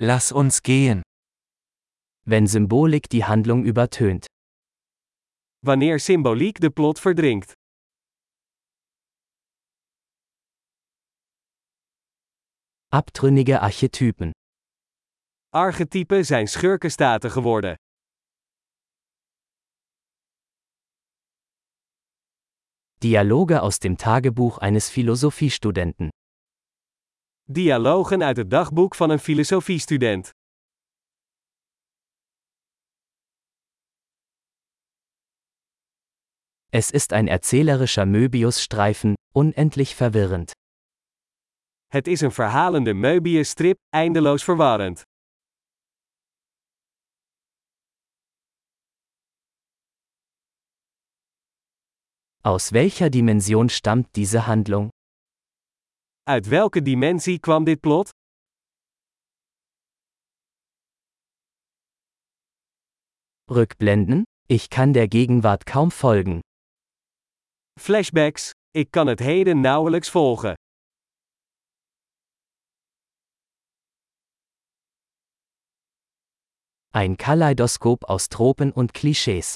Lass uns gehen. Wenn Symbolik die Handlung übertönt. Wanneer symboliek de plot verdrinkt. Abtrünnige Archetypen. Archetypen zijn schurkenstaten geworden. Dialoge aus dem Tagebuch eines Philosophiestudenten. Dialogen uit het dagboek van een filosofiestudent. Es ist ein erzählerischer Möbiusstreifen, unendlich verwirrend. Het is een verhalende Möbius-strip, eindeloos verwarrend. Aus welcher Dimension stammt diese Handlung? Uit welke dimensie kwam dit plot? Rückblenden? Ich kann der Gegenwart kaum folgen. Flashbacks? Ik kan het heden nauwelijks volgen. Ein Kaleidoskop aus Tropen und Klischees.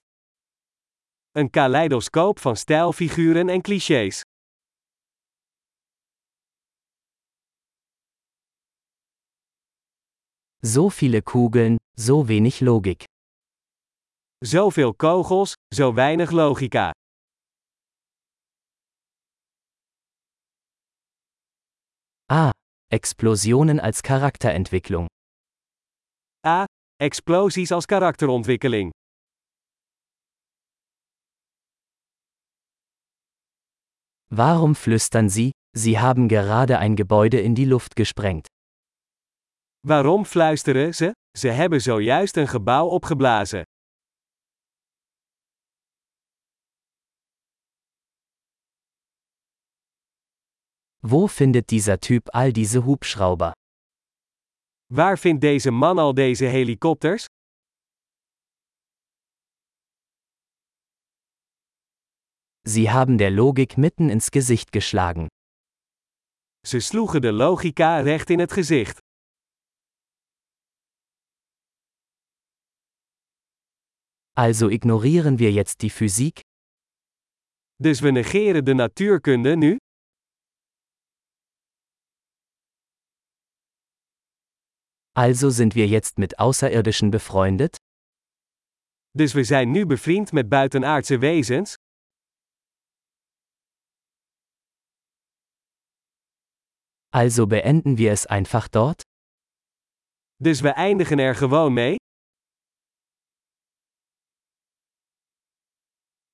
Een kaleidoscoop van stijlfiguren en clichés. So viele Kugeln, so wenig Logik. Zoveel kogels, zo weinig logica. Ah, Explosionen als Charakterentwicklung. A. Explosies als karakterontwikkeling. Warum flüstern Sie, Sie haben gerade ein Gebäude in die Luft gesprengt? Waarom fluisteren ze? Ze hebben zojuist een gebouw opgeblazen. Wo findet dieser Typ all diese Hubschrauber? Waar vindt deze man al deze helikopters? Sie haben der Logik mitten ins Gesicht geschlagen. Ze sloegen de logica recht in het gezicht. Also ignorieren wir jetzt die Physik? Dus we negeren de natuurkunde nu? Also sind wir jetzt mit Außerirdischen befreundet? Dus we zijn nu bevriend met buitenaardse wezens? Also beenden wir es einfach dort? Dus we eindigen er gewoon mee?